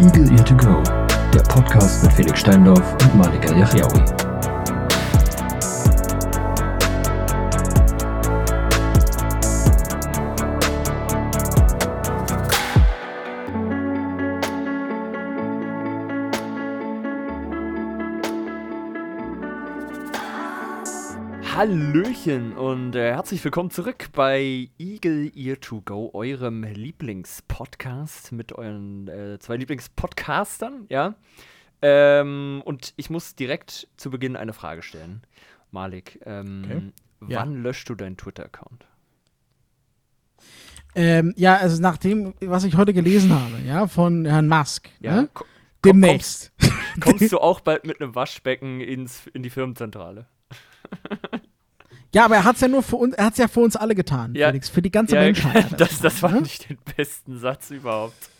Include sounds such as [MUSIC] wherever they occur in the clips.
Eagle Ear to Go, der Podcast mit Felix Steindorf und Malika Yachiaoui. Hallöchen und äh, herzlich willkommen zurück bei Eagle Ear to Go, eurem Lieblingspodcast mit euren äh, zwei Lieblingspodcastern, ja. Ähm, und ich muss direkt zu Beginn eine Frage stellen. Malik, ähm, Okay. Ja. wann löscht du deinen Twitter-Account? Ähm, ja, also nach dem, was ich heute gelesen habe, ja, von Herrn Musk, Ja, ne? demnächst. Kommst, kommst [LAUGHS] du auch bald mit einem Waschbecken ins, in die Firmenzentrale? Ja, aber er hat's ja nur für uns, er hat's ja für uns alle getan, Ja. Felix, für die ganze Ja, Menschheit. hat [LAUGHS] das, das fand ne? ich den besten Satz überhaupt.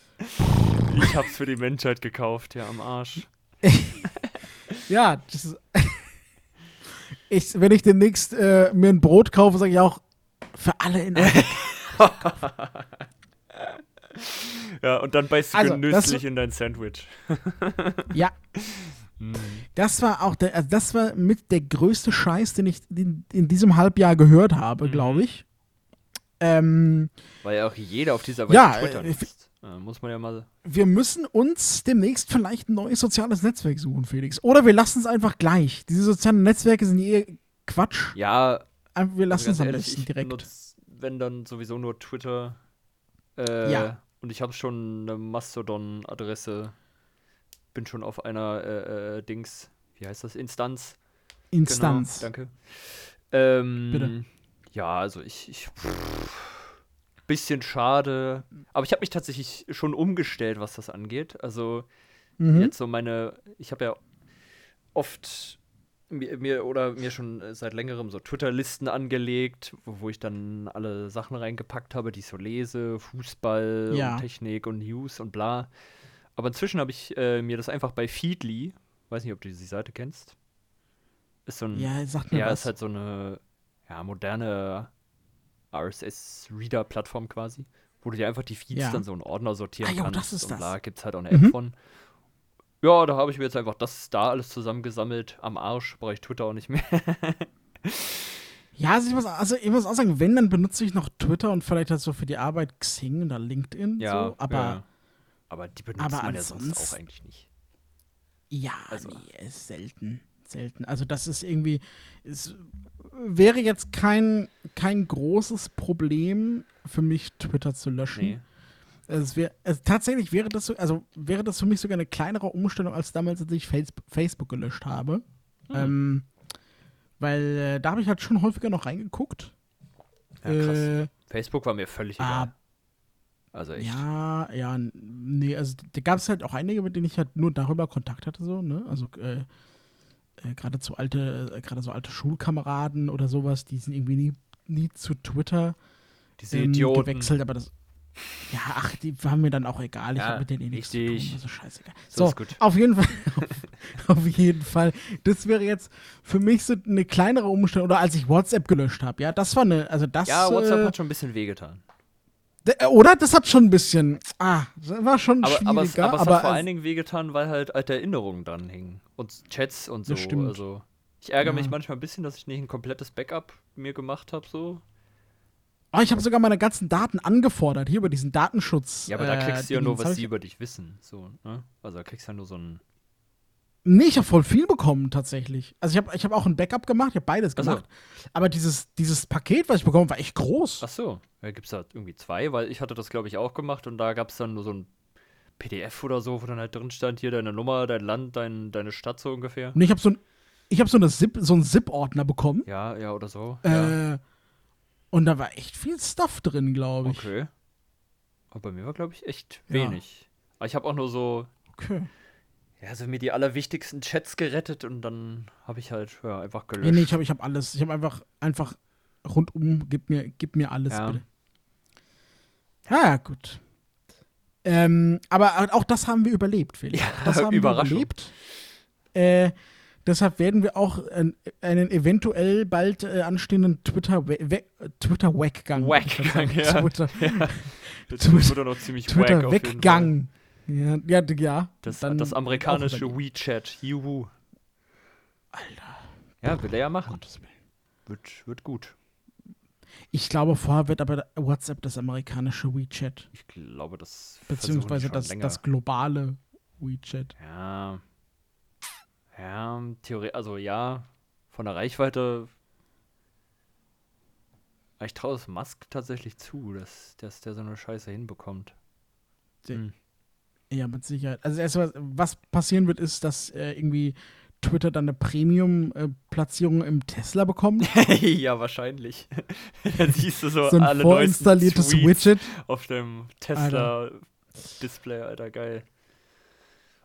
Ich hab's für die Menschheit gekauft, ja, am Arsch. [LAUGHS] Ja, das ist, [LAUGHS] ich, wenn ich demnächst äh, mir ein Brot kaufe, sage ich auch für alle in. Ja, und dann beißt du Also, genüsslich in dein Sandwich. Ja, Hm. das war auch der, also das war mit der größte Scheiß, den ich in, in diesem Halbjahr gehört habe, Mhm. glaube ich. Ähm, Weil ja auch jeder auf dieser Welt Ja, Twitter äh, nutzt. Äh, muss man ja mal. wir müssen uns demnächst vielleicht ein neues soziales Netzwerk suchen, Felix. Oder wir lassen es einfach gleich. Diese sozialen Netzwerke sind eh Quatsch. Ja, Einfach, wir lassen also es am ehrlich, besten direkt. benutz, wenn dann sowieso nur Twitter. Äh, Ja. Und ich habe schon eine Mastodon-Adresse. Bin schon auf einer äh, äh, Dings. Wie heißt das? Instanz. Instanz. Genau, danke. Ähm, Bitte. Ja, also ich. ich bisschen schade. Aber ich habe mich tatsächlich schon umgestellt, was das angeht. Also Mhm. jetzt so meine. Ich habe ja oft mir, mir oder mir schon seit längerem so Twitter-Listen angelegt, wo, wo ich dann alle Sachen reingepackt habe, die ich so lese, Fußball Ja. und Technik und News und bla. Aber inzwischen habe ich äh, mir das einfach bei Feedly, weiß nicht, ob du die Seite kennst. Ist so ein Ja, sag mir ja, was. ist halt so eine ja, moderne RSS-Reader-Plattform quasi, wo du dir einfach die Feeds Ja. dann so in Ordner sortieren Ah, jo, kannst. das ist und das. da gibt es halt auch eine App Mhm. von. Ja, da habe ich mir jetzt einfach das da alles zusammengesammelt. Am Arsch brauche ich Twitter auch nicht mehr. [LAUGHS] Ja, also ich, muss, also ich muss auch sagen, wenn, dann benutze ich noch Twitter und vielleicht halt so für die Arbeit Xing oder LinkedIn. ja, so, aber ja. Aber die benutzt aber man ja sonst auch eigentlich nicht. ja, Also- nee, ist selten. Selten. Also das ist irgendwie, es wäre jetzt kein, kein großes Problem für mich, Twitter zu löschen. Nee. Es wär, es, tatsächlich wäre das so, also wäre das für mich sogar eine kleinere Umstellung als damals, als ich Face, Facebook gelöscht habe. Hm. Ähm, weil äh, da habe ich halt schon häufiger noch reingeguckt. Ja, krass. Äh, Facebook war mir völlig ah, egal. Also echt. ja, ja, nee, also da gab es halt auch einige, mit denen ich halt nur darüber Kontakt hatte, so, ne? Also äh, äh, gerade so alte, äh, gerade so alte Schulkameraden oder sowas, die sind irgendwie nie, nie zu Twitter Diese ähm, Idioten. gewechselt, aber das. Ja, ach, die waren mir dann auch egal. Ich Ja, habe mit denen eh nichts zu tun. Also scheißegal. So So, auf jeden Fall. [LAUGHS] auf jeden Fall. Das wäre jetzt für mich so eine kleinere Umstellung. Oder als ich WhatsApp gelöscht habe. Ja, das war eine. Also das. Ja, WhatsApp äh, hat schon ein bisschen wehgetan. Äh, oder? Das hat schon ein bisschen. Ah, das war schon Aber, aber, es, schwieriger. aber es aber hat vor allen Dingen wehgetan, weil halt alte Erinnerungen dran hingen. Und Chats und so. Das stimmt. Also, ich ärgere mich Ja. manchmal ein bisschen, dass ich nicht ein komplettes Backup mir gemacht habe. So. Oh, ich habe sogar meine ganzen Daten angefordert, hier über diesen Datenschutz. Ja, aber da äh, kriegst du ja nur, was sie über dich wissen. So, ne? Also da kriegst du ja nur so ein. Nee, ich habe voll viel bekommen, tatsächlich. Also ich habe ich hab auch ein Backup gemacht, ich habe beides Ach so. gemacht. Aber dieses, dieses Paket, was ich bekommen war echt groß. Ach so, da gibt es da irgendwie zwei, weil ich hatte das, glaube ich, auch gemacht und da gab es dann nur so ein PDF oder so, wo dann halt drin stand, hier deine Nummer, dein Land, dein, deine Stadt so ungefähr. Und ich habe so ein, ich habe so, eine Zip, so einen Zip-Ordner bekommen. Ja, ja, oder so. ja. Äh, und da war echt viel Stuff drin, glaube ich. Okay. Aber bei mir war, glaube ich, echt Ja. wenig. Aber ich habe auch nur so Okay. Ja, also mir die allerwichtigsten Chats gerettet und dann habe ich halt ja, einfach Nee, gelöscht. nee, ich habe ich hab alles. Ich habe einfach, einfach rundum, gib mir, gib mir alles, Ja. bitte. Ja, ja, gut. Ähm, aber auch das haben wir überlebt, Felix. Ja, das haben wir überlebt. Äh, deshalb werden wir auch äh, einen eventuell bald äh, anstehenden Twitter-Weggang. Twitter Weggang. Weggang, ja. Twitter, Jetzt wird er noch ziemlich Fall. Twitter-Weggang Ja, ja, ja. Das, dann das amerikanische WeChat. Juhu. Alter, Ja, will er ja machen. Wird, wird gut. Ich glaube, vorher wird aber WhatsApp das amerikanische WeChat. Ich glaube, das Beziehungsweise das, länger. das globale WeChat. Ja. Ja, Theorie, also ja, von der Reichweite. Ich traue es Musk tatsächlich zu, dass, dass der so eine Scheiße hinbekommt. Hm. Ja, mit Sicherheit. Also erst was, passieren wird, ist, dass äh, irgendwie Twitter dann eine Premium-Platzierung im Tesla bekommt. [LAUGHS] ja, wahrscheinlich. [LAUGHS] Dann siehst du so, [LAUGHS] so ein alle vorinstalliertes Widget. auf dem Tesla-Display, Alter, geil.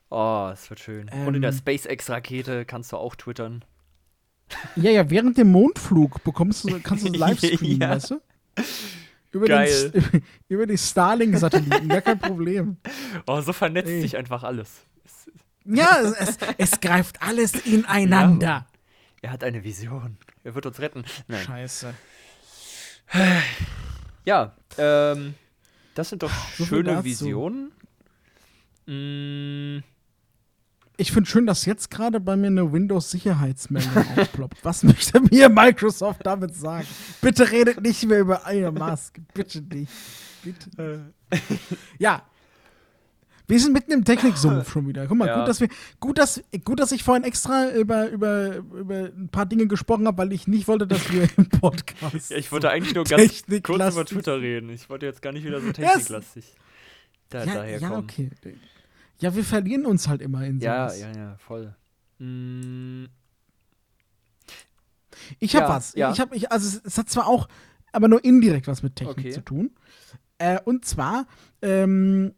Oh, es wird schön. Und in der Ähm. SpaceX-Rakete kannst du auch twittern. Ja, ja, während dem Mondflug bekommst du, kannst du live streamen, Ja. weißt du? Über, Geil. Den, [LAUGHS] über die Starlink-Satelliten, gar kein Problem. [LAUGHS] Oh, so vernetzt Ey. sich einfach alles. Es, Ja, es, es, es greift alles ineinander. er hat eine Vision. Er wird uns retten. Nein. Scheiße. [SIGHS] Ja, ähm, das sind doch So schöne. Visionen. Mm, Ich finde schön, dass jetzt gerade bei mir eine Windows-Sicherheitsmeldung [LAUGHS] aufploppt. Was möchte mir Microsoft damit sagen? Bitte redet nicht mehr über Elon Musk. Bitte nicht. Bitte. ja. Wir sind mitten im Techniksumpf schon wieder. Guck mal, Ja. gut, dass wir, gut, dass, gut, dass ich vorhin extra über, über, über ein paar Dinge gesprochen habe, weil ich nicht wollte, dass wir im [LAUGHS] Podcast. ja, ich wollte eigentlich nur ganz kurz über Twitter reden. Ich wollte jetzt gar nicht wieder so techniklastig da, ja, daher ja, okay. Ja, wir verlieren uns halt immer in Ja, sowas. ja, ja, voll. Mm, Ich habe Ja, was. ja. Ich habe, ich, also es, es hat zwar auch, aber nur indirekt was mit Technik Okay. zu tun. Äh, und zwar ähm,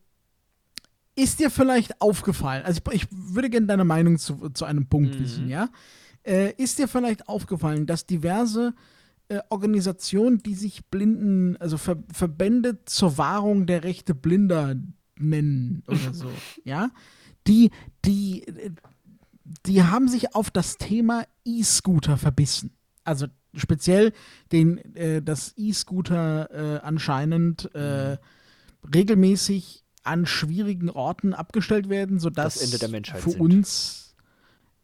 ist dir vielleicht aufgefallen, also ich, ich würde gerne deine Meinung zu, zu einem Punkt Mhm. wissen, ja? Äh, ist dir vielleicht aufgefallen, dass diverse äh, Organisationen, die sich Blinden, also Ver Verbände zur Wahrung der Rechte Blinder nennen oder so, [LAUGHS] ja? Die, die, die haben sich auf das Thema E-Scooter verbissen. Also speziell den, äh, das E-Scooter äh, anscheinend äh, regelmäßig an schwierigen Orten abgestellt werden, sodass Das Ende der Menschheit für sind. uns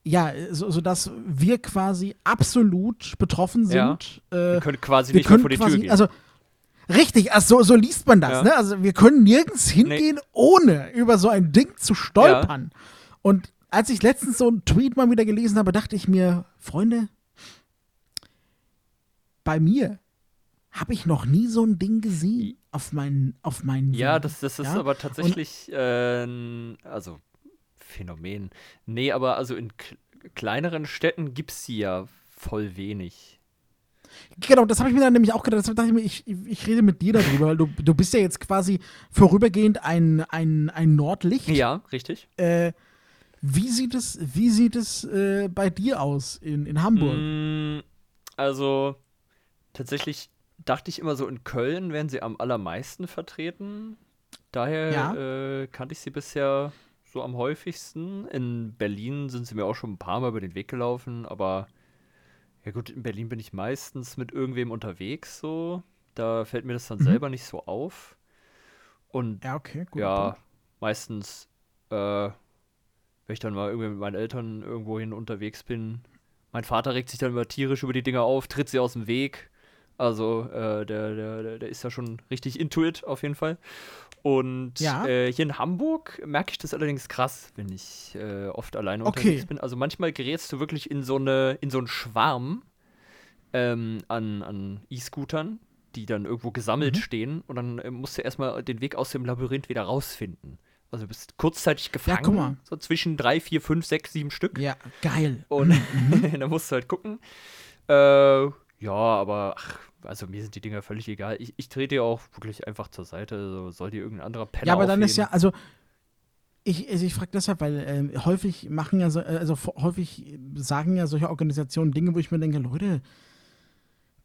ja, so, sodass wir quasi absolut betroffen sind. Ja. Äh, wir können quasi wir nicht mehr können vor die Tür gehen. also richtig, also so, so liest man das, Ja. ne? Also wir können nirgends hingehen, ohne über so ein Ding zu stolpern. Und als ich letztens so einen Tweet mal wieder gelesen habe, dachte ich mir, Freunde, bei mir habe ich noch nie so ein Ding gesehen auf meinen auf meinen ja, das, das ist ja? aber tatsächlich, äh, n- also Phänomen. Nee, aber also in kleineren Städten gibt es sie ja voll wenig. Genau, das habe ich mir dann nämlich auch gedacht. Dachte ich mir, ich, ich, rede mit dir darüber, weil du, du bist ja jetzt quasi vorübergehend ein, ein, ein Nordlicht. Ja, richtig. Äh, wie sieht es, wie sieht es äh, bei dir aus in, in Hamburg? Mm, Also, tatsächlich dachte ich immer so, in Köln wären sie am allermeisten vertreten. Daher Ja. äh, kannte ich sie bisher so am häufigsten. In Berlin sind sie mir auch schon ein paar Mal über den Weg gelaufen, aber ja gut, in Berlin bin ich meistens mit irgendwem unterwegs so. Da fällt mir das dann Mhm. selber nicht so auf. Und Ja, okay, gut. ja, meistens, äh, wenn ich dann mal irgendwie mit meinen Eltern irgendwohin unterwegs bin. Mein Vater regt sich dann immer tierisch über die Dinger auf, tritt sie aus dem Weg. Also, äh, der, der, der- der ist ja schon richtig intuit auf jeden Fall. Und Ja. äh, hier in Hamburg merke ich das allerdings krass, wenn ich äh, oft alleine Okay. unterwegs bin. Also manchmal gerätst du wirklich in so eine, in so einen Schwarm ähm, an, an E-Scootern, die dann irgendwo gesammelt Mhm. stehen und dann äh, musst du erstmal den Weg aus dem Labyrinth wieder rausfinden. Also du bist kurzzeitig gefangen, guck mal. so zwischen drei, vier, fünf, sechs, sieben Stück. Ja, geil. Und [LAUGHS] dann musst du halt gucken. Äh, ja, aber ach, also mir sind die Dinger völlig egal. Ich, ich trete ja auch wirklich einfach zur Seite. So, soll die irgendein anderer Penner Ja, aber dann ist ja, aufheben? also ich, also ich frage deshalb, weil ähm, häufig machen ja, so, äh, also häufig sagen ja solche Organisationen Dinge, wo ich mir denke, Leute,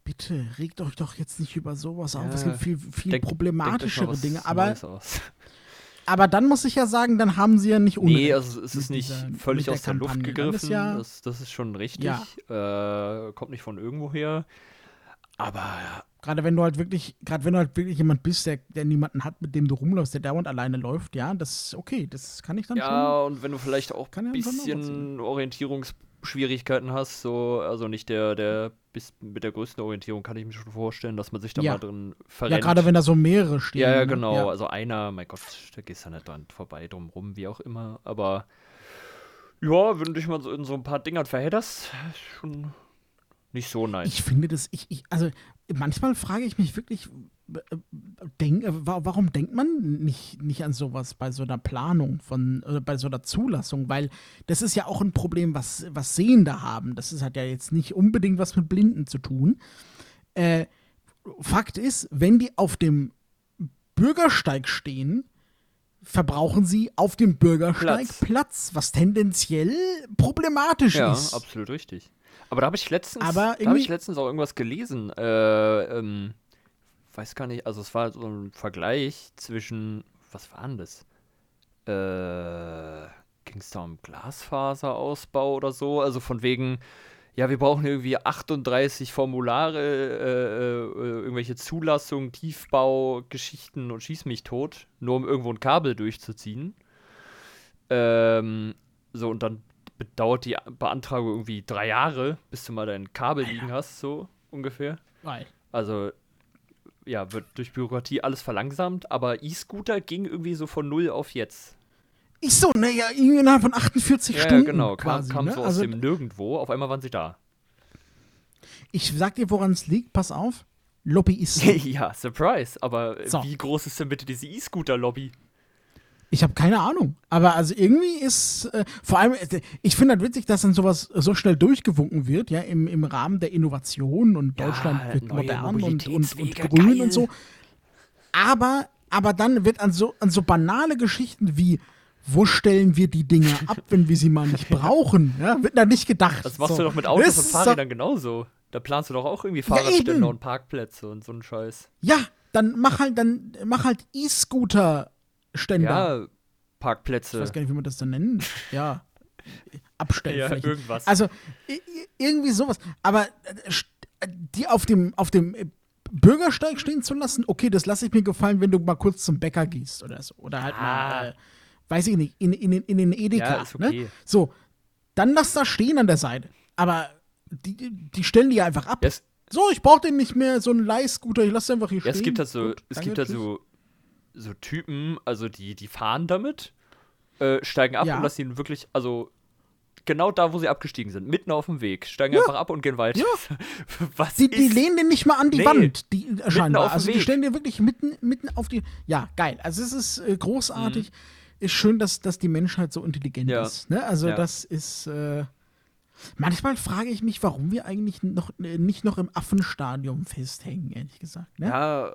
bitte regt euch doch jetzt nicht über sowas auf. Es gibt viel, viel Denk- problematischere was Dinge. Aber, aber dann muss ich ja sagen, dann haben sie ja nicht Unrecht. Nee, also es ist nicht dieser- völlig aus der Luft Kampagne. Dann ist gegriffen. ja- das, das ist schon richtig. Ja. Äh, kommt nicht von irgendwo her. Aber Gerade wenn du halt wirklich, gerade wenn du halt wirklich jemand bist, der, der niemanden hat, mit dem du rumläufst, der dauernd alleine läuft, ja, das ist okay, das kann ich dann schon. Ja, und wenn du vielleicht auch ein ja bisschen Orientierungsschwierigkeiten hast, so, also nicht der, der bis mit der größten Orientierung, kann ich mir schon vorstellen, dass man sich da Ja. mal drin Ja, verrennt. gerade wenn da so mehrere stehen. Ja, ja, ne? genau. Ja. Also einer, mein Gott, da gehst du nicht dran vorbei, drum rum, wie auch immer. Aber ja, wenn du dich mal so in so ein paar Dingern verhedderst, schon nicht so nice. Ich finde das, ich, ich, also manchmal frage ich mich wirklich, äh, denk, äh, wa- warum denkt man nicht, nicht an sowas bei so einer Planung von, oder bei so einer Zulassung? Weil das ist ja auch ein Problem, was, was Sehende haben. Das ist, hat ja jetzt nicht unbedingt was mit Blinden zu tun. Äh, Fakt ist, wenn die auf dem Bürgersteig stehen, verbrauchen sie auf dem Bürgersteig Platz. Platz, was tendenziell problematisch ja, ist. absolut richtig. Aber da habe ich letztens, Aber da habe ich letztens auch irgendwas gelesen. Äh, ähm, weiß gar nicht, also es war so ein Vergleich zwischen, was war denn das? Äh, ging es da um Glasfaserausbau oder so? Also von wegen, ja, wir brauchen irgendwie 38 Formulare, äh, äh, irgendwelche Zulassungen, Tiefbau, Geschichten und schieß mich tot, nur um irgendwo ein Kabel durchzuziehen. Ähm, so, und dann dauert die Beantragung irgendwie drei Jahre, bis du mal dein Kabel liegen hast, so ungefähr. Weil- Also, ja, wird durch Bürokratie alles verlangsamt, aber E-Scooter ging irgendwie so von null auf jetzt. Ich so, naja, innerhalb von 48 Ja, ja, Stunden. genau, kam, quasi, kam ne? so aus also, dem Nirgendwo, auf einmal waren sie da. ich sag dir, woran es liegt, pass auf. Lobbyisten. [LAUGHS] ja, Surprise, aber So. wie groß ist denn bitte diese E-Scooter-Lobby? Ich habe keine Ahnung. Aber also irgendwie ist, äh, vor allem, äh, ich finde halt witzig, dass dann sowas so schnell durchgewunken wird, ja, im, im Rahmen der Innovation und Ja, Deutschland wird modern und, und, und grün geil. und so. Aber, aber dann wird an so, an so banale Geschichten wie, wo stellen wir die Dinge ab, wenn wir sie mal nicht [LAUGHS] brauchen, ja, wird da nicht gedacht. Das machst so. du doch mit Autos Das und Fahrrädern genauso. Da planst du doch auch irgendwie. Fahrradständer und Parkplätze und so einen Scheiß. Ja, dann mach halt, dann mach halt E-Scooter-Ständer. Ja, Ich Parkplätze. weiß gar nicht, wie man das dann nennt. Ja. Abstellflächen. [LAUGHS] irgendwas. Also irgendwie sowas. Aber äh, äh, die auf dem, auf dem äh, Bürgersteig stehen zu lassen, okay, das lasse ich mir gefallen, wenn du mal kurz zum Bäcker gehst oder so. Oder halt Ah. mal, äh, weiß ich nicht, in, in, den- in den Edeka. Ja, ist okay. ne? So, dann lass das stehen an der Seite. Aber die, die- stellen die ja einfach ab. Ja, es, So, ich brauche den nicht mehr, so einen Leihscooter, ich lasse den einfach hier ja, stehen. es gibt halt so, Gut, es gibt halt so, so Typen, also die, die fahren damit, äh, steigen ab Ja. und lassen ihn wirklich, also genau da, wo sie abgestiegen sind, mitten auf dem Weg, steigen einfach ab und gehen weiter. [LAUGHS] Was Die, die lehnen den nicht mal an die Nee, Wand, die äh, scheinbar. auf dem also die stellen den wirklich mitten, mitten auf die. Ja, geil. Also es ist äh, großartig. Ist schön, dass, dass die Menschheit so intelligent Mhm. Ja. ist. Ne? Also Ja. das ist. Äh, manchmal frage ich mich, warum wir eigentlich noch, äh, nicht noch im Affenstadium festhängen, ehrlich gesagt. Ne? Ja,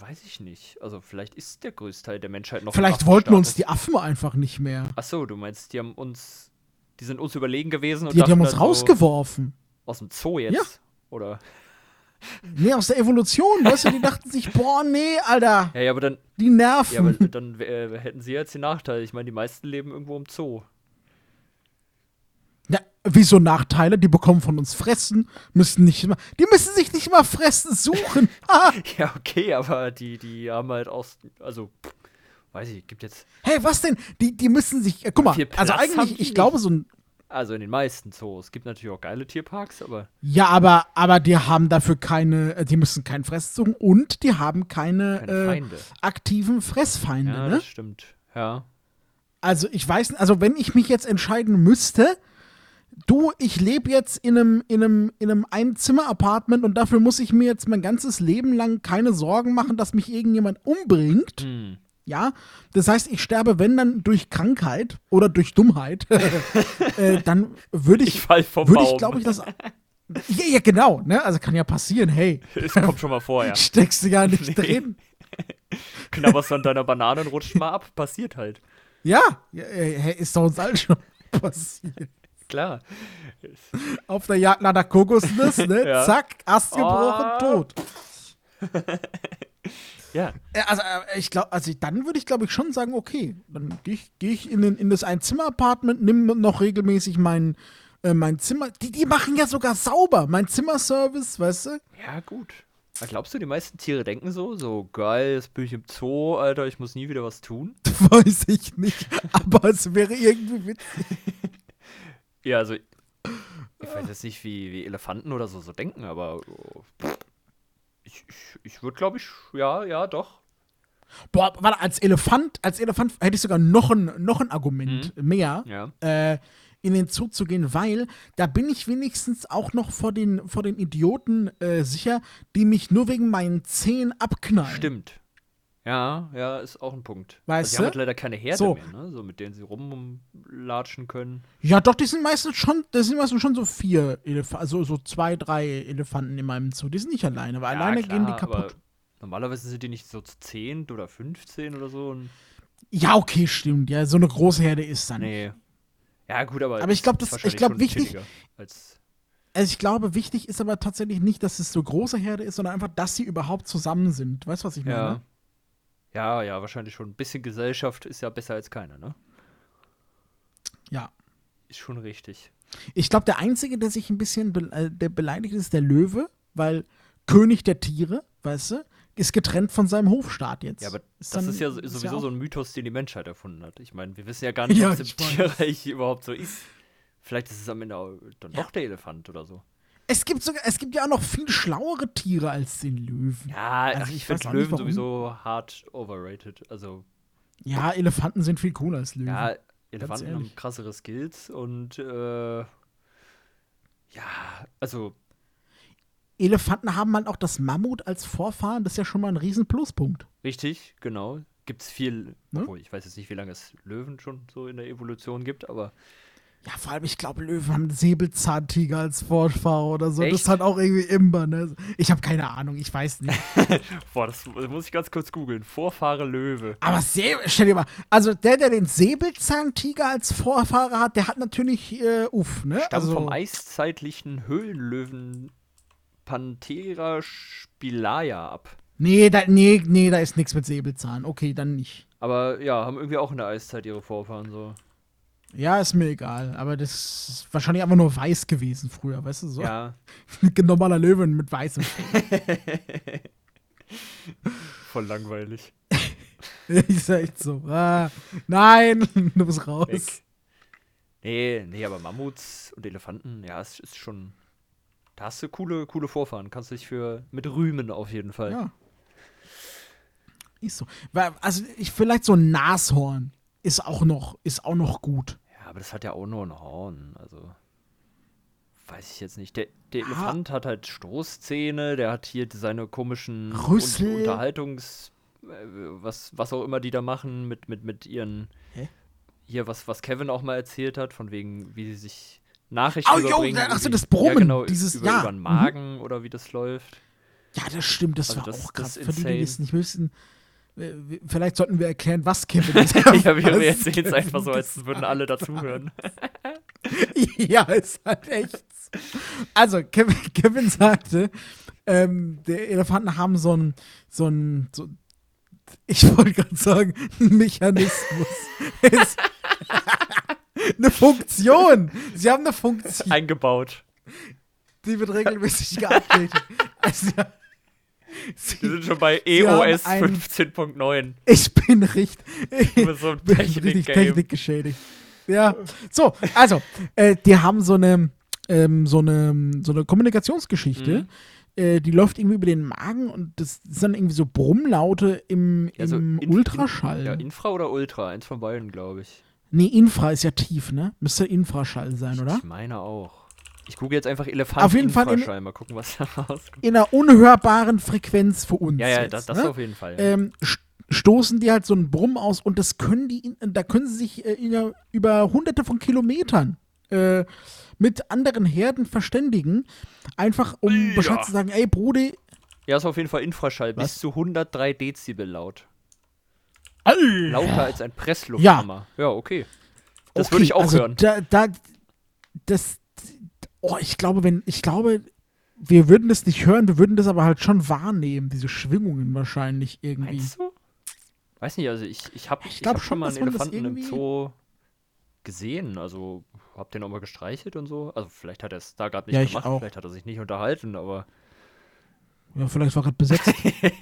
weiß ich nicht. Also vielleicht ist der größte Teil der Menschheit noch Vielleicht wollten uns die Affen einfach nicht mehr. Ach so, du meinst, die haben uns, die sind uns überlegen gewesen und Die, die haben uns dann so, rausgeworfen. aus dem Zoo jetzt? Ja. Oder? Nee, aus der Evolution, weißt du, die dachten sich, [LAUGHS] boah, nee, Alter, Ja, ja, aber dann, die nerven. ja, aber dann äh, hätten sie jetzt den Nachteil. Ich meine, die meisten leben irgendwo im Zoo. Wieso Nachteile? Die bekommen von uns Fressen, müssen nicht mal, die müssen sich nicht mal Fressen suchen. [LAUGHS] Ah, Ja, okay, aber die, die haben halt aus, also, weiß ich, gibt jetzt, hey, was denn? Die, die müssen sich, äh, guck mal, also eigentlich, ich glaube so ein, also in den meisten Zoos. Es gibt natürlich auch geile Tierparks, aber ja, aber, aber die haben dafür keine, äh, die müssen keinen Fressen suchen und die haben keine, keine äh, Feinde. aktiven Fressfeinde, Ja, ne? das stimmt. Ja. Also ich weiß, also wenn ich mich jetzt entscheiden müsste, du, ich lebe jetzt in einem, in einem, in einem Einzimmer-Apartment und dafür muss ich mir jetzt mein ganzes Leben lang keine Sorgen machen, dass mich irgendjemand umbringt. Hm. Ja, das heißt, ich sterbe, wenn dann durch Krankheit oder durch Dummheit, [LAUGHS] äh, dann würde Ich ich, würde ich, glaube ich, das. Ja, ja, genau, ne? Also kann ja passieren, hey, Es kommt schon mal vor, ja. [LAUGHS] steckst du ja [LAUGHS] nicht Nee. drin. Knabberst du an deiner Banane und rutscht mal ab. Passiert halt. Ja, ja äh, hey, ist doch uns allen schon passiert. Klar. Auf der Jagd nach der Kokosnuss, ne? [LAUGHS] Ja. Zack, Ast gebrochen, Oh. tot. [LAUGHS] Ja. Äh, Also, äh, ich glaube, also dann würde ich, glaube ich, schon sagen, okay, dann gehe ich, geh ich in, den, in das Einzimmer-Apartment, nimm noch regelmäßig mein, äh, mein Zimmer. Die, die machen ja sogar sauber. Mein Zimmerservice, weißt du? Ja, gut. Glaubst du, die meisten Tiere denken so? So, geil, jetzt bin ich im Zoo, Alter, ich muss nie wieder was tun? [LAUGHS] Weiß ich nicht, aber es wäre irgendwie witzig. Ja, also, ich weiß jetzt nicht, wie, wie Elefanten oder so, so denken, aber pff, ich, ich, ich würde, glaube ich, ja, ja, doch. Boah, warte, als Elefant, als Elefant hätte ich sogar noch ein, noch ein Argument mehr, Ja. äh, in den Zoo zu gehen, weil da bin ich wenigstens auch noch vor den, vor den Idioten äh, sicher, die mich nur wegen meinen Zehen abknallen. Stimmt. Ja, ja, ist auch ein Punkt. Weißt also, die haben halt leider keine Herde So. mehr, ne? So, mit denen sie rumlatschen können. Ja, doch, die sind meistens schon, das sind meistens schon so vier Elefanten, also so zwei, drei Elefanten in meinem Zoo. Die sind nicht alleine, weil Ja, alleine klar, gehen die kaputt. Normalerweise sind die nicht so zu 10 oder 15 oder so. Ja, okay, stimmt. Ja, so eine große Herde ist dann. nee. Ja, gut, aber. Aber ich glaub, ist das- ich wahrscheinlich glaub, schon wichtig- Als, Also ich glaube, wichtig ist aber tatsächlich nicht, dass es so große Herde ist, sondern einfach, dass sie überhaupt zusammen sind. Weißt du, was ich meine? ja. Ja, ja, wahrscheinlich schon. Ein bisschen Gesellschaft ist ja besser als keine, ne? Ja. Ist schon richtig. Ich glaube, der Einzige, der sich ein bisschen be äh, der beleidigt ist, ist der Löwe, weil König der Tiere, weißt du, ist getrennt von seinem Hofstaat jetzt. Ja, aber Ist das dann- ist ja ist sowieso ja auch- so ein Mythos, den die Menschheit erfunden hat. Ich meine, wir wissen ja gar [LAUGHS] nicht, Ja, es im. [LAUGHS] Tierreich überhaupt so ist. Vielleicht ist es am Ende auch dann Ja. doch der Elefant oder so. Es gibt sogar, es gibt ja auch noch viel schlauere Tiere als den Löwen. Ja, Also ach, ich ich finde nicht, Löwen warum. sowieso hart overrated. Also, Ja, Elefanten sind viel cooler als Löwen. ja, Elefanten haben krassere Skills und äh, ja, also Elefanten haben halt auch das Mammut als Vorfahren, das ist ja schon mal ein riesen Pluspunkt. richtig, genau. Gibt es viel, Ne? obwohl ich weiß jetzt nicht, wie lange es Löwen schon so in der Evolution gibt, aber Ja, vor allem, ich glaube, Löwen haben Säbelzahntiger als Vorfahrer oder so. Das Echt? ist halt auch irgendwie imber, ne? Ich habe keine Ahnung, ich weiß nicht. [LAUGHS] boah, das muss ich ganz kurz googeln. Vorfahre Löwe. Aber Säbel, stell dir mal, also der, der den Säbelzahntiger als Vorfahrer hat, der hat natürlich, äh, uff, ne? Stammt also, vom eiszeitlichen Höhlenlöwen Panthera spilaya ab. Nee, da, nee, nee, da ist nichts mit Säbelzahn. Okay, dann nicht. Aber ja, haben irgendwie auch in der Eiszeit ihre Vorfahren so. Ja, ist mir egal. Aber das ist wahrscheinlich einfach nur weiß gewesen früher, weißt du? So Ja, [LAUGHS] ein normaler Löwen mit weißem [LAUGHS] voll langweilig. [LAUGHS] ist ja echt so. Ah, nein, du bist raus. Weg. Nee, nee, aber Mammuts und Elefanten, ja, es ist schon. Da hast du coole, coole Vorfahren. Kannst dich für mit rühmen auf jeden Fall. Ja. Ist so. Also, ich vielleicht so ein Nashorn ist auch noch, ist auch noch gut. Aber das hat ja auch nur ein Horn. Also. Weiß ich jetzt nicht. Der, der Ah. Elefant hat halt Stoßzähne, der hat hier seine komischen Rüssel. Unterhaltungs. äh, Was, was auch immer die da machen mit, mit, mit ihren. Hä? Hier, was, was Kevin auch mal erzählt hat, von wegen, wie sie sich Nachrichten Oh, jo, überbringen. ach so, irgendwie- das Brummen, Ja, genau, dieses- über, ja, über den mhm. Magen oder wie das läuft. Ja, das stimmt, das Also war das- auch krass. Für die, die es nicht wissen, vielleicht sollten wir erklären, was Kevin [LAUGHS] ist. ja, wir, erzählen es einfach so, als würden alle dazuhören. [LAUGHS] ja, ist halt echt. so. Also, Kevin, [LAUGHS] Kevin sagte, ähm, der Elefanten haben so ein, so ein, so, ich wollte gerade sagen, ein Mechanismus. Eine Funktion. Sie haben eine Funktion, Eingebaut. die wird regelmäßig geupdatet. Also, Wir sie, sind schon bei EOS ein- 15.9. ich bin richtig, ich so bin richtig Technik-Game. Technik geschädigt. Ja, so, also, äh, die haben so eine, ähm, so eine, so eine Kommunikationsgeschichte. Mhm. Äh, die läuft irgendwie über den Magen und das sind irgendwie so Brummlaute im, Also im Inf- Ultraschall. In, ja, Infra oder Ultra? Eins von beiden, glaube ich. nee, Infra ist ja tief, ne? Müsste Infraschall sein, oder? Ich meine auch. Ich gucke jetzt einfach Elefant Auf jeden Fall in- Infraschall, mal gucken, was da rauskommt. In einer unhörbaren Frequenz für uns. Ja, ja, jetzt, das, das ne? auf jeden Fall. ähm, st- stoßen die halt so einen Brumm aus und das können die, in, da können sie sich äh, über hunderte von Kilometern äh, mit anderen Herden verständigen, einfach um Ja. Bescheid zu sagen, ey Brudi, ja, ist auf jeden Fall Infraschall. Was? Bis zu 103 Dezibel laut. Alter. Lauter als ein Presslufthammer. Ja, okay. Das würde ich auch also hören. Da, da, das, oh, ich glaube, wenn, ich glaube, wir würden das nicht hören, wir würden das aber halt schon wahrnehmen, diese Schwingungen wahrscheinlich irgendwie. Meinst du? Weiß nicht, also ich, ich habe Ich ich hab schon mal einen Elefanten im Zoo gesehen. Also hab den auch mal gestreichelt und so. Also vielleicht hat er es da gerade nicht Ja, gemacht, auch. vielleicht hat er sich nicht unterhalten, aber Ja, vielleicht war gerade besetzt.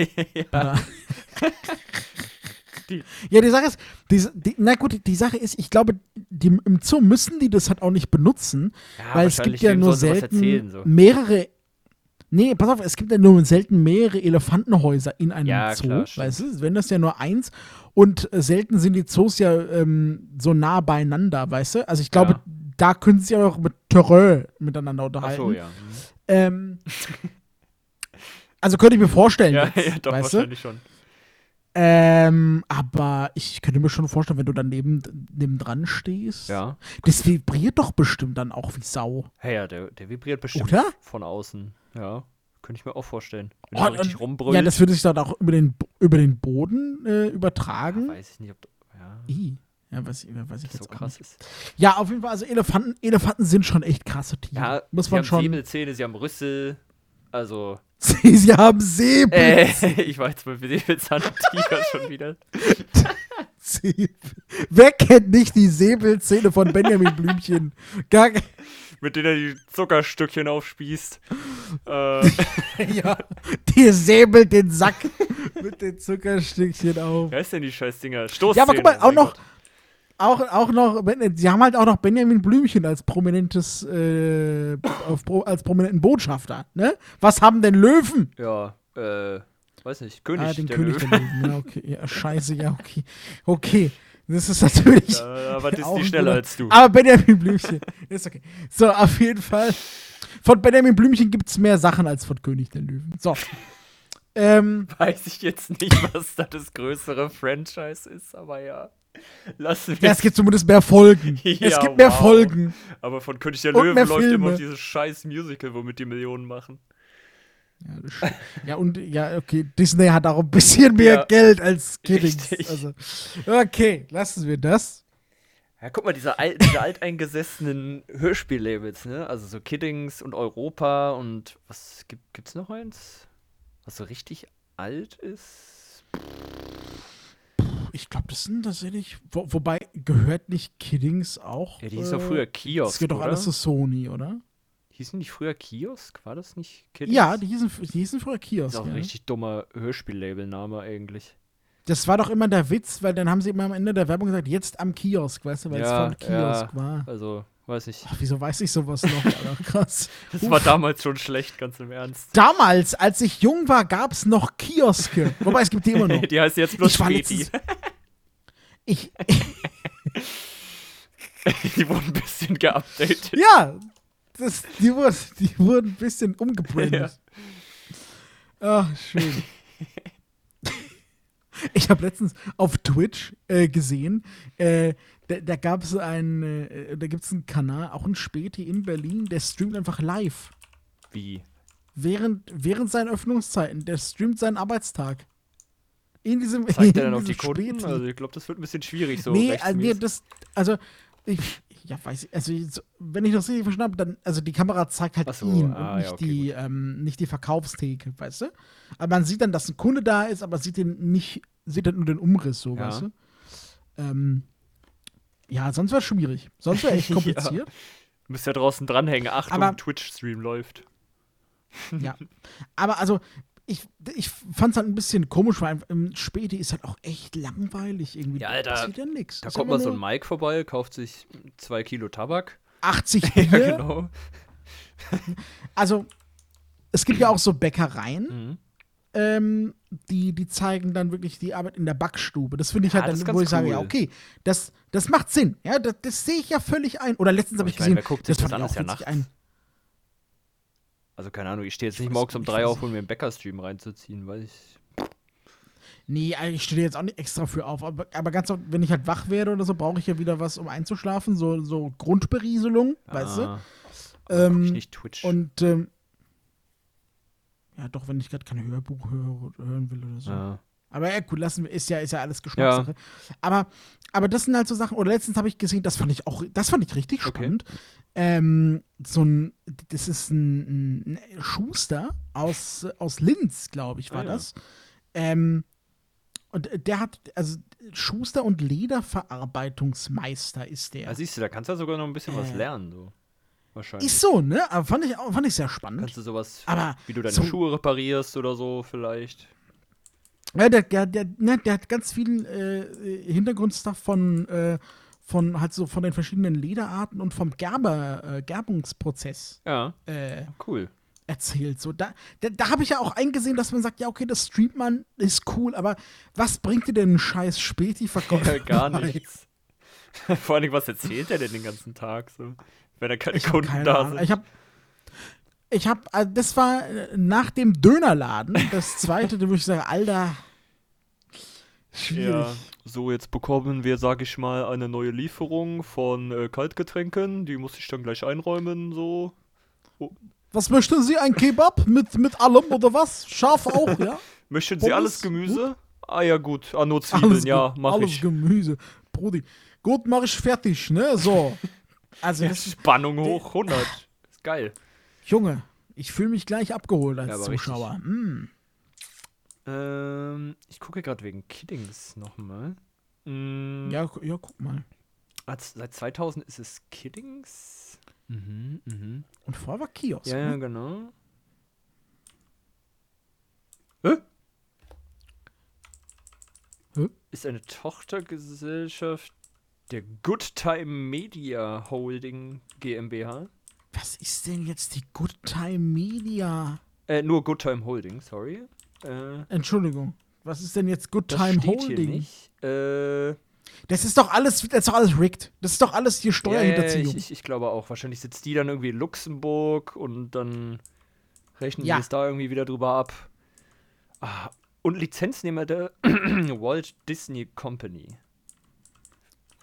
[LAUGHS] ja. [LAUGHS] Die- ja, die Sache ist, die, die, na gut, die Sache ist, ich glaube, die, im Zoo müssen die das halt auch nicht benutzen, Ja, weil es gibt wahrscheinlich, ja nur selten erzählen, so. mehrere. Nee, pass auf, es gibt ja nur selten mehrere Elefantenhäuser in einem Ja, Zoo. klar, weißt du, wenn das ja nur eins und äh, selten sind die Zoos ja ähm, so nah beieinander, weißt du? Also ich glaube, Ja. da können sie ja auch mit Terrain miteinander unterhalten. Ach so, ja. Mhm. Ähm, also könnte ich mir vorstellen. [LAUGHS] Ja, jetzt, ja, doch, weißt du? wahrscheinlich schon. Ähm, aber ich könnte mir schon vorstellen, wenn du dann neben, nebendran stehst. Ja. Das vibriert doch bestimmt dann auch wie Sau. Hey, ja, der, der vibriert bestimmt Oder? von außen. Ja. Könnte ich mir auch vorstellen. Wenn Oh, der richtig und- rumbrüllt. Ja, das würde sich dann auch über den, über den Boden äh, übertragen. weiß ich nicht, ob. Ja. I. Ja, weiß ich, weiß ich So jetzt auch krass nicht. ist. Ja, auf jeden Fall, also Elefanten, Elefanten sind schon echt krasse Tiere. Ja, Muss sie man haben schon. Säbelzähne, sie haben Rüssel. Also, Sie, sie haben Säbel. äh, [LAUGHS] ich war jetzt bei Säbelzahntiger schon wieder. [LAUGHS] Säbel. Wer kennt nicht die Säbelzähne von Benjamin Blümchen? Gar, Mit denen er die Zuckerstückchen aufspießt. äh, [LAUGHS] ja, die säbelt den Sack mit den Zuckerstückchen auf. wer ist denn die Scheißdinger? Stoßzähne. Ja, aber guck mal, mein auch noch, Gott. Auch, auch noch, sie haben halt auch noch Benjamin Blümchen als prominentes, äh, auf, als prominenten Botschafter, ne? Was haben denn Löwen? Ja, äh, weiß nicht. König ah, den der König Löwen. der Löwen, ja, okay, ja, scheiße, ja, okay, okay, das ist natürlich, Ja, aber Auch Disney ein schneller als du. aber Benjamin Blümchen, [LAUGHS] ist okay. So, auf jeden Fall, von Benjamin Blümchen gibt es mehr Sachen als von König der Löwen. So, ähm, Weiß ich jetzt nicht, was da das größere Franchise ist, aber ja. Lassen wir ja, es gibt zumindest mehr Folgen. [LAUGHS] es Ja, gibt mehr wow. Folgen. Aber von König der Und Löwen läuft immer Filme. noch dieses scheiß Musical, womit die Millionen machen. Ja, ja, und ja, okay, Disney hat auch ein bisschen mehr Ja, Geld als Kiddings. Also, okay, lassen wir das. Ja, guck mal, diese, al diese alteingesessenen Hörspiellabels, ne? Also so Kiddings und Europa und was gibt, gibt's noch eins? Was so richtig alt ist? Ich glaube, das sind tatsächlich. Wo, wobei, gehört nicht Kiddings auch? Ja, die hieß äh, doch früher Kiosk. Das geht doch alles zu Sony, oder? Hießen die früher Kiosk? War das nicht Kiddings? Ja, die hießen, die hießen früher Das Kiosk. ist auch ein Ja. richtig dummer Hörspiellabelname eigentlich. Das war doch immer der Witz, weil dann haben sie immer am Ende der Werbung gesagt, jetzt am Kiosk, weißt du, weil Ja, es von Kiosk ja. war. Also, weiß nicht. Ach, wieso weiß ich sowas noch? [LAUGHS] Alter, krass. Das Uff. war damals schon schlecht, ganz im Ernst. Damals, als ich jung war, gab es noch Kioske. [LAUGHS] Wobei, es gibt die immer noch. Die heißt jetzt bloß Ich Späti. Ich, [LAUGHS] Die wurden ein bisschen geupdatet. Ja, das, die, wurden, die wurden ein bisschen umgebrandet. Ach, schön. Ich habe letztens auf Twitch äh, gesehen, äh, da, da gab es einen, äh, da gibt es einen Kanal, auch ein Späti in Berlin, der streamt einfach live. Wie? Während, während seinen Öffnungszeiten. Der streamt seinen Arbeitstag. In diesem Zeigt er in dann auf die? Späti. Also ich glaube, das wird ein bisschen schwierig so. nee, äh, nee, das, also, ich, ja, weiß ich, also, jetzt, wenn ich das richtig verstanden habe, dann, also die Kamera zeigt halt so, ihn ah, und nicht, ja, okay, die, ähm, nicht die Verkaufstheke, weißt du? Aber man sieht dann, dass ein Kunde da ist, aber sieht den nicht, sieht dann nur den Umriss, so, Ja. weißt du? Ähm, ja, sonst wäre es schwierig. Sonst wäre [LAUGHS] echt Ja. kompliziert. Du müsst ja draußen dranhängen. Achtung, Twitch-Stream läuft. ja. Aber also, ich, ich fand es halt ein bisschen komisch, weil im Späti ist halt auch echt langweilig irgendwie. Ja, Da Alter, passiert ja nichts. Da kommt mal so ein Mike vorbei, kauft sich zwei Kilo Tabak. 80 [LAUGHS] Ja, Bier. genau. Also, es gibt ja auch so Bäckereien, Mhm. ähm, die, die zeigen dann wirklich die Arbeit in der Backstube. Das finde ich Ja, halt das ist dann, wo ich sage, ja, cool. okay, das, das macht Sinn. Ja, das, das sehe ich ja völlig ein. Oder letztens habe ich ich meine, gesehen, das das fand an? ich auch ja ein. Also keine Ahnung, ich stehe jetzt Ich nicht morgens um drei auf, um mir einen Bäckerstream reinzuziehen, weil ich. Nee, also ich stehe jetzt auch nicht extra für auf. Aber, aber ganz oft, wenn ich halt wach werde oder so, brauche ich ja wieder was, um einzuschlafen. So, so Grundberieselung, weißt du? ah, aber guck Ähm, ich nicht Twitch. Und ähm, ja, doch, wenn ich gerade kein Hörbuch höre, hören will oder so. ja. Aber ja, gut, lassen wir, ist ja, ist ja alles Geschmackssache. Aber, aber das sind halt so Sachen, oder letztens habe ich gesehen, das fand ich auch, das fand ich richtig Okay. spannend. Ähm, so ein, das ist ein, ein Schuster aus, aus Linz, glaube ich, war Ah, ja. das. Ähm, und der hat, also Schuster und Lederverarbeitungsmeister ist der. Ja, siehst du, da kannst du ja sogar noch ein bisschen was Äh. lernen. So. wahrscheinlich. Ist so, ne? Aber fand ich, fand ich sehr spannend. Kannst du sowas, Aber wie du deine so- Schuhe reparierst oder so vielleicht? Ja, der, der, der, ne, der hat ganz viel äh, Hintergrundstuff von, äh, von halt so von den verschiedenen Lederarten und vom Gerber, äh, Gerbungsprozess Ja, äh, cool. erzählt. So, da da, da habe ich ja auch eingesehen, dass man sagt, ja, okay, das streamt man, ist cool, aber was bringt dir denn ein scheiß Späti-Verkäufer? Ja, gar nichts. [LAUGHS] Vor allem, was erzählt er denn den ganzen Tag so? Wenn da keine Ich Kunden keine da Ahnung. sind. Ich habe ich habe, also das war äh, nach dem Dönerladen, das zweite, wo ich sage, Alter, schwierig. Ja, so jetzt bekommen wir, sag ich mal, eine neue Lieferung von äh, Kaltgetränken. Die muss ich dann gleich einräumen, so. Was möchten Sie? Ein Kebab mit, mit allem oder was? Scharf auch, ja? [LAUGHS] Möchten Sie Pommes? alles Gemüse? Ah ja, gut. Ah, nur Zwiebeln, Alles, ja, mach alles ich. Gemüse. Brudi. Gut, mach ich fertig, ne? So. [LAUGHS] Also, Ja, das ist, Spannung hoch 100. [LAUGHS] Ist geil. Junge, ich fühle mich gleich abgeholt als Ja, Zuschauer. Mm. Ähm, ich gucke gerade wegen Kiddings nochmal. Mm, Ja, gu- ja, guck mal. als, seit 2000 ist es Kiddings. Mhm, mhm. Und vorher war Kiosk. Ja, ja, ne? genau. Hä? Hä? Ist eine Tochtergesellschaft der Good Time Media Holding GmbH. Was ist denn jetzt die Good Time Media? Äh, nur Good Time Holding, sorry. Äh, Entschuldigung. Was ist denn jetzt Good das Time steht Holding? hier nicht. Äh, Das ist doch alles, das ist doch alles rigged. Das ist doch alles hier ja, ja, Steuerhinterziehung. ich, ich, ich glaube auch. Wahrscheinlich sitzt die dann irgendwie in Luxemburg und dann rechnen Ja. die es da irgendwie wieder drüber ab. Ah, und Lizenznehmer der [CLEARS THROAT] Walt Disney Company.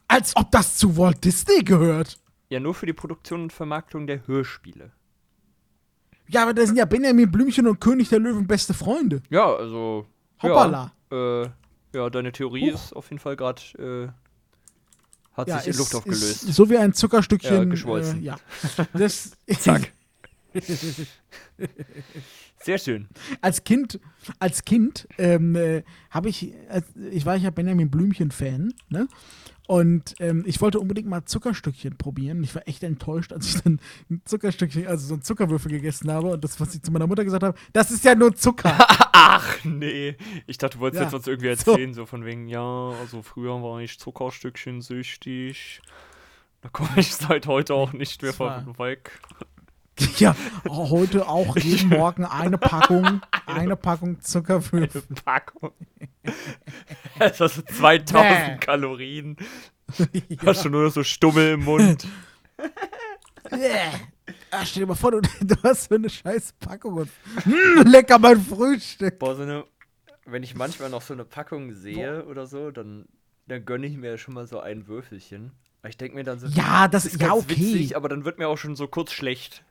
Als ob das zu Walt Disney gehört. Ja, nur für die Produktion und Vermarktung der Hörspiele. Ja, aber da sind ja Benjamin Blümchen und König der Löwen beste Freunde. Ja, also. Hoppala. Ja, äh, ja deine Theorie Huch. ist auf jeden Fall gerade. Äh, hat Ja, sich in ist- Luft aufgelöst. So wie ein Zuckerstückchen. Ja, geschmolzen. Äh, ja. [LAUGHS] Das, [LAUGHS] [LAUGHS] Zack. Sehr schön. als Kind, als Kind ähm, äh, habe ich, als, ich war ja Benjamin Blümchen-Fan, ne? Und ähm, ich wollte unbedingt mal Zuckerstückchen probieren. Ich war echt enttäuscht, als ich dann ein Zuckerstückchen, also so ein Zuckerwürfel gegessen habe. Und das, was ich zu meiner Mutter gesagt habe, das ist ja nur Zucker. [LAUGHS] Ach, nee. Ich dachte, du wolltest Ja, jetzt uns irgendwie so. erzählen, so. von wegen, ja, also früher war ich Zuckerstückchen süchtig. Da komme ich seit heute auch nicht mehr von weg. [LAUGHS] ja, heute auch jeden [LAUGHS] Morgen eine Packung, eine Packung Zuckerwürfel. Packung. Das ist 2000 Bäh. Kalorien. [LAUGHS] Hast schon nur noch so Stummel im Mund. Ah, stell dir mal vor, du, du hast so eine scheiß Packung und mm, lecker mein Frühstück. Boah, so eine, wenn ich manchmal noch so eine Packung sehe oder so, dann, dann gönne ich mir schon mal so ein Würfelchen. Ich denke mir dann so, Ja, das ist ja okay. witzig, aber dann wird mir auch schon so kurz schlecht.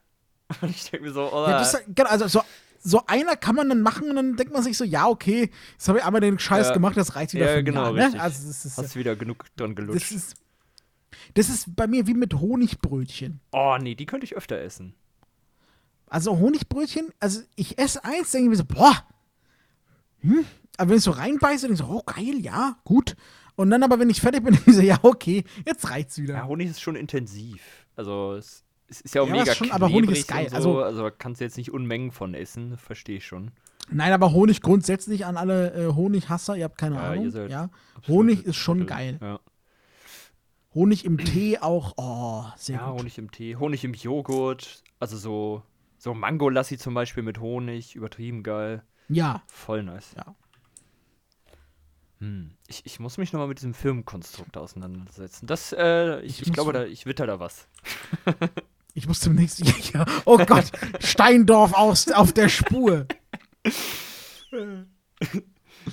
[LAUGHS] Und ich denke mir so, oh, Ja, das, genau, also so, so einer kann man dann machen und dann denkt man sich so, ja, okay, jetzt habe ich einmal den Scheiß Ja. gemacht, das reicht wieder Ja, für genau, Jahr, ne? Also das ist, hast du wieder genug dran das gelutscht. ist das ist bei mir wie mit Honigbrötchen. oh, nee, die könnte ich öfter essen. Also Honigbrötchen, also ich esse eins, denke ich mir so, boah, hm? aber wenn ich so reinbeiße, denke ich so, oh geil, ja, gut. Und dann aber, wenn ich fertig bin, [LAUGHS] denke ich so, ja, okay, jetzt reicht's wieder. Ja, Honig ist schon intensiv. Also, es, es ist ja auch Ja, mega schon, aber Honig ist geil. und So, Also- also, kannst du jetzt nicht Unmengen von essen, verstehe ich schon. Nein, aber Honig grundsätzlich an alle äh, Honighasser, ihr habt keine Ja, Ahnung. Ja. Honig ist schon Trottel. geil. Ja. Honig im Tee auch, oh, sehr ja, gut. Honig im Tee, Honig im Joghurt, also so, so Mangolassi zum Beispiel mit Honig, übertrieben geil. Ja, Voll nice. Ja. Hm. Ich, ich muss mich nochmal mit diesem Firmenkonstrukt auseinandersetzen. Das, äh, ich, Ich ich, glaube, da, ich witter da was. [LAUGHS] ich muss demnächst, ja, oh Gott, Steindorf aus, auf der Spur.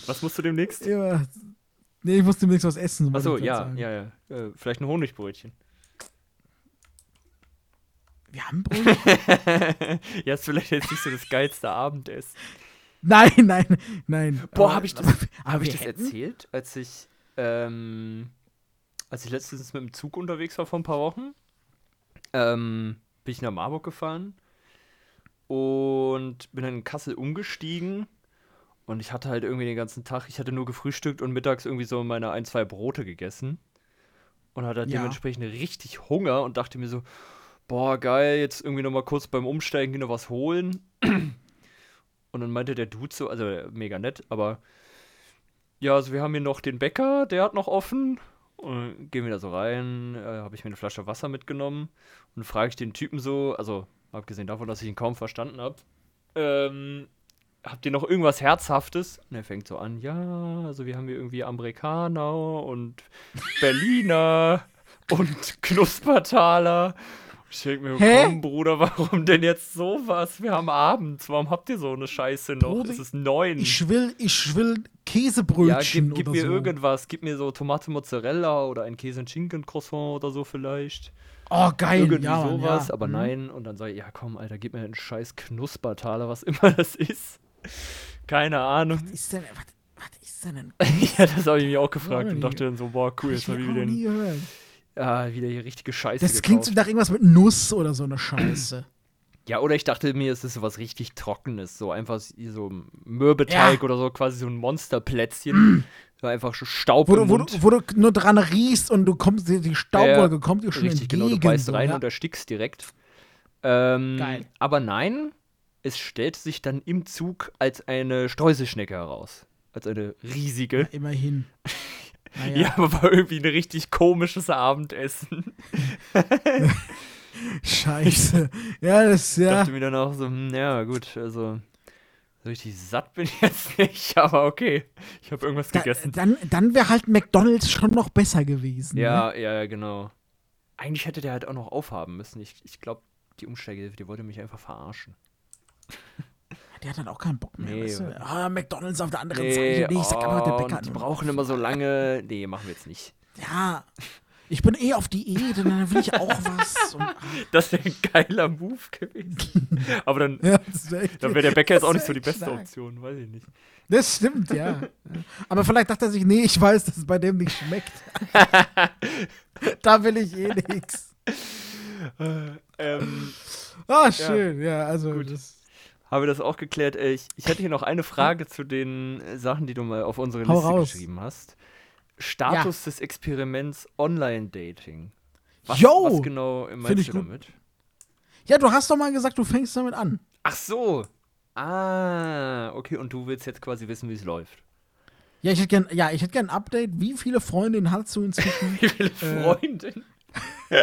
Was musst du demnächst? Ja. Nee, ich muss demnächst was essen. Achso, ja, ja, ja. Äh, vielleicht ein Honigbrötchen. Wir haben Brötchen? [LAUGHS] ja, ist vielleicht jetzt nicht so das geilste Abendessen. [LAUGHS] nein, nein, nein. Boah, habe ich das, hab ich das erzählt, als ich, ähm, als ich letztens mit dem Zug unterwegs war vor ein paar Wochen? Ähm, bin ich nach Marburg gefahren und bin dann in Kassel umgestiegen und ich hatte halt irgendwie den ganzen Tag, ich hatte nur gefrühstückt und mittags irgendwie so meine ein, zwei Brote gegessen und hatte halt Ja. dementsprechend richtig Hunger und dachte mir so, boah, geil, jetzt irgendwie nochmal kurz beim Umsteigen noch was holen. [CLEARS THROAT] Und dann meinte der Dude so, also mega nett, aber ja, also wir haben hier noch den Bäcker, der hat noch offen. Und gehen wir da so rein, äh, habe ich mir eine Flasche Wasser mitgenommen und frage ich den Typen so, also abgesehen davon, dass ich ihn kaum verstanden habe, ähm, habt ihr noch irgendwas Herzhaftes? Und er fängt so an, ja, also wir haben hier irgendwie Amerikaner und Berliner [LAUGHS] und Knuspertaler. Ich denke mir, Hä? komm, Bruder, [LAUGHS] warum denn jetzt sowas? Wir haben abends, warum habt ihr so eine Scheiße noch? Bruder, es ist neun. Ich will, ich will ja, Käsebrötchen gib, gib oder mir so. irgendwas. Gib mir so Tomate Mozzarella oder ein Käse und Schinken Croissant oder so vielleicht. Oh, geil. Irgendwie ja, sowas, ja. aber Mhm. nein. Und dann sag ich, ja komm, Alter, gib mir einen scheiß Knuspertaler, was [LAUGHS] immer das ist. Keine Ahnung. Was ist denn, was, was ist denn ein [LAUGHS] ja, das habe ich mich auch gefragt und dachte dann so, boah, cool, jetzt Hab habe ich wieder, nie ja, wieder hier richtige Scheiße Das klingt so nach irgendwas mit Nuss oder so eine Scheiße. Ja, oder ich dachte mir, es ist sowas richtig Trockenes, so einfach so Mürbeteig Ja. oder so, quasi so ein Monsterplätzchen. so einfach so Staub wo, im du, wo, Mund. du, wo du nur dran riechst und du kommst, die, Staubwolke Ja, kommt dir schon Richtig, entgegen. genau, du beißt so, rein ja. und erstickst direkt. Ähm, Geil. Aber nein, es stellt sich dann im Zug als eine Streuselschnecke heraus. Als eine riesige. Immerhin. [LAUGHS] Naja. Ja, aber war irgendwie ein richtig komisches Abendessen. Scheiße. Ja, das Ich ja. dachte mir dann auch so, hm, ja gut, also so richtig satt bin ich jetzt nicht, aber okay. Ich habe irgendwas Da, gegessen. dann dann wäre halt McDonalds schon noch besser gewesen. Ne? Ja, ja, ja, genau. Eigentlich hätte der halt auch noch aufhaben müssen. Ich, ich glaube, die Umsteigehilfe, die wollte mich einfach verarschen. Der hat dann auch keinen Bock mehr. Nee, weißt du? Ah, McDonalds auf der anderen Nee, Seite. Nee, ich sag einfach der oh, Bäcker. die brauchen immer so lange. Nee, machen wir jetzt nicht. Ja. Ich bin eh auf Diät und dann will ich auch was. Und, ah, Das wäre ein geiler Move gewesen. [LAUGHS] Aber dann, ja, das wär echt- dann wäre der Bäcker jetzt auch nicht so die beste stark. Option, weiß ich nicht. Das stimmt, ja. Aber vielleicht dachte er sich, nee, ich weiß, dass es bei dem nicht schmeckt. [LAUGHS] da will ich eh nichts. Ähm, Ah, schön, ja, also Gut. das. Habe das auch geklärt. Äh, Ich, ich hätte hier noch eine Frage zu den äh, Sachen, die du mal auf unsere Hau Liste raus. geschrieben hast. Status des Experiments Online-Dating. Was, Yo! was genau meinst du damit? Ja, du hast doch mal gesagt, du fängst damit an. Ach so. Ah, okay. Und du willst jetzt quasi wissen, wie es läuft. Ja, ich hätte gern, ja, ich hätte gern ein Update. Wie viele Freundinnen hast du inzwischen? [LAUGHS] Wie viele Äh. Freundinnen? [LAUGHS]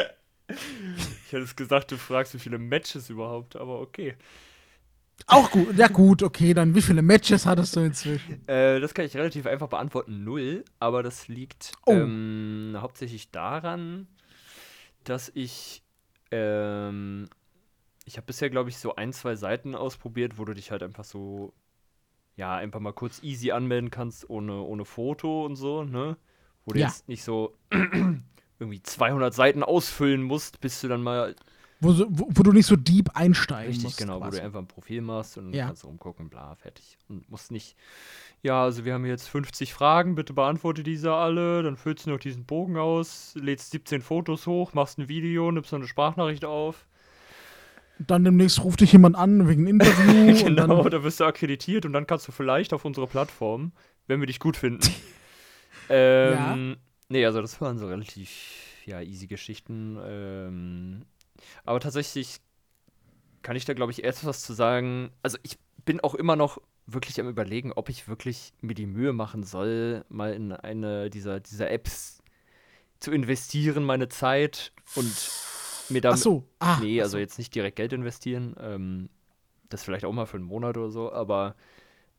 ich hätte es gesagt, du fragst, wie viele Matches überhaupt, aber okay. Auch gut. Ja, gut, okay, dann wie viele Matches hattest du inzwischen? Äh, das kann ich relativ einfach beantworten, null. Aber das liegt Oh. ähm, hauptsächlich daran, dass ich ähm, ich habe bisher, glaube ich, so ein, zwei Seiten ausprobiert, wo du dich halt einfach so ja, einfach mal kurz easy anmelden kannst, ohne, ohne Foto und so, ne? Wo du Ja. jetzt nicht so [CLEARS THROAT] irgendwie 200 Seiten ausfüllen musst, bis du dann mal Wo, so- wo, wo du nicht so deep einsteigen Richtig, musst. genau, wo quasi. du einfach ein Profil machst und dann Ja. kannst rumgucken, bla, fertig. Und musst nicht, ja, also wir haben jetzt 50 Fragen, bitte beantworte diese alle, dann füllst du noch diesen Bogen aus, lädst 17 Fotos hoch, machst ein Video, nimmst noch eine Sprachnachricht auf. Dann demnächst ruft dich jemand an wegen Interview. [LAUGHS] genau, dann, da wirst du akkreditiert und dann kannst du vielleicht auf unsere Plattform, wenn wir dich gut finden. [LAUGHS] ähm, Nee, also das waren so relativ, ja, easy Geschichten. Ähm, aber tatsächlich kann ich da, glaube ich, erst was zu sagen. Also ich bin auch immer noch wirklich am überlegen, ob ich wirklich mir die Mühe machen soll, mal in eine dieser, dieser Apps zu investieren, meine Zeit und mir da ach so. Ah, Nee, also so. jetzt nicht direkt Geld investieren. Ähm, das vielleicht auch mal für einen Monat oder so, aber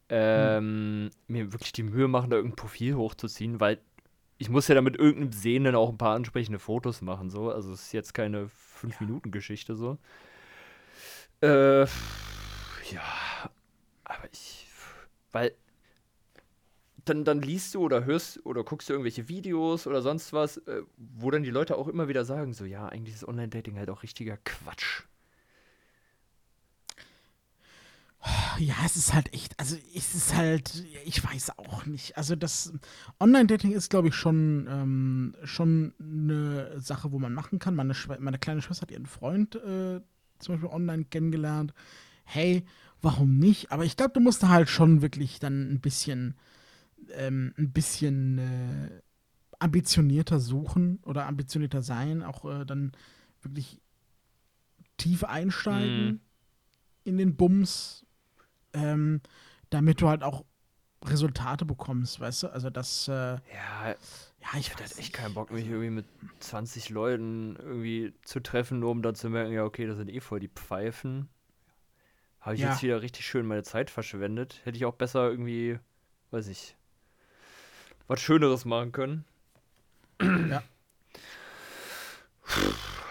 ähm, mir wirklich die Mühe machen, da irgendein Profil hochzuziehen, weil ich muss ja damit irgendeinem Sehenden auch ein paar ansprechende Fotos machen, so. Also es ist jetzt keine 5-Minuten-Geschichte so. Äh, ja, aber ich, weil dann, dann liest du oder hörst oder guckst du irgendwelche Videos oder sonst was, äh, wo dann die Leute auch immer wieder sagen, so ja, eigentlich ist Online-Dating halt auch richtiger Quatsch. Ja, es ist halt echt, also es ist halt, ich weiß auch nicht. Also das Online-Dating ist, glaube ich, schon, ähm, schon eine Sache, wo man machen kann. Meine, Schwe meine kleine Schwester hat ihren Freund äh, zum Beispiel online kennengelernt. Hey, warum nicht? Aber ich glaube, du musst da halt schon wirklich dann ein bisschen, ähm, ein bisschen äh, ambitionierter suchen oder ambitionierter sein. Auch äh, dann wirklich tief einsteigen Mhm. in den Bums, ähm, damit du halt auch Resultate bekommst, weißt du? Also das, äh, ja, Ja, ich ich hätte weiß halt echt keinen Bock, mich irgendwie mit 20 Leuten irgendwie zu treffen, nur um dann zu merken, ja, okay, das sind eh voll die Pfeifen. Habe ich Ja. jetzt wieder richtig schön meine Zeit verschwendet. Hätte ich auch besser irgendwie, weiß ich, was Schöneres machen können.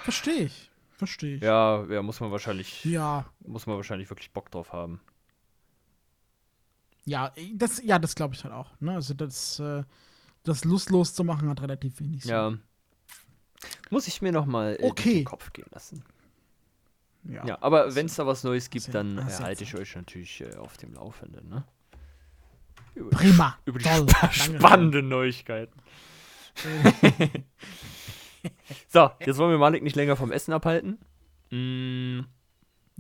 Verstehe ich. Verstehe ich. Ja, ja, muss man wahrscheinlich, Ja, muss man wahrscheinlich wirklich Bock drauf haben. Ja, das, ja, das glaube ich halt auch. Ne? Also das, äh, das lustlos zu machen hat relativ wenig Sinn. Ja. Muss ich mir nochmal äh, durch Okay. den Kopf gehen lassen. Ja. Ja, aber wenn es da was Neues gibt, Sehr- dann äh, halte ich euch natürlich äh, auf dem Laufenden, ne? Über, Prima. [LAUGHS] über die Toll. spa Danke. spannenden Neuigkeiten. [LAUGHS] so, jetzt wollen wir Malik nicht länger vom Essen abhalten. Mm,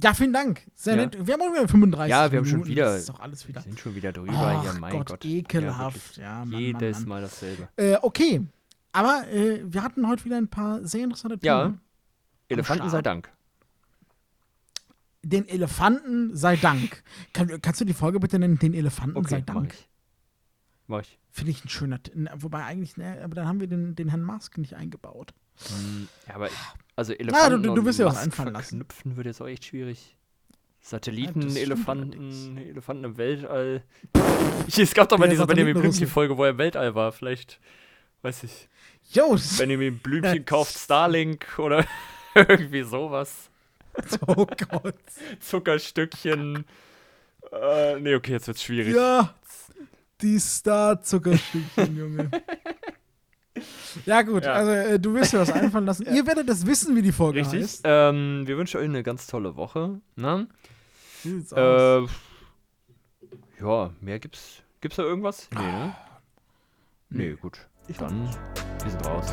Ja, vielen Dank. Sehr Ja. nett. Wir haben auch wieder 35 Ja, wir haben schon Minuten. wieder- Das ist doch alles wieder. wir sind schon wieder drüber Ach hier, mein Gott, Gott. ekelhaft. Ja, Ja. Mann, Jedes Mann, Mann. Mal dasselbe. Äh, okay. Aber äh, wir hatten heute wieder ein paar sehr interessante Ja. Themen. Elefanten sei. Dank. Den Elefanten sei Dank. [LAUGHS] Kann, kannst du die Folge bitte nennen? Den Elefanten sei Okay, mach Dank. ich. Mach ich. Finde ich ein schöner. Wobei eigentlich, ne, aber dann haben wir den, den Herrn Musk nicht eingebaut. Mm, Ja, aber also Elefanten du- du und wirst dir was einfallen lassen. verknüpfen wird jetzt auch echt schwierig. Ja, Satelliten, stimmt Elefanten. Elefanten im Weltall. [LAUGHS] Ich, es gab doch mal diese Benjamin. Blümchen-Folge, wo er im Weltall war. Vielleicht, weiß ich, Jo, Benjamin Blümchen Ja. [LAUGHS] kauft Starlink oder [LAUGHS] irgendwie sowas. oh Gott. Zuckerstückchen. Äh, nee, okay, jetzt wird's schwierig. Ja, die Star-Zuckerstückchen, Junge. Ja, gut, Ja. also äh, du wirst dir was einfallen lassen. [LAUGHS] Ihr werdet das wissen, wie die Folge Richtig. heißt. Ähm, wir wünschen euch eine ganz tolle Woche. Ne? Wie sieht's aus? Äh, ja, mehr gibt's. Gibt's da irgendwas? Nee, ne? Nee, gut. Ich Dann, wir sind raus.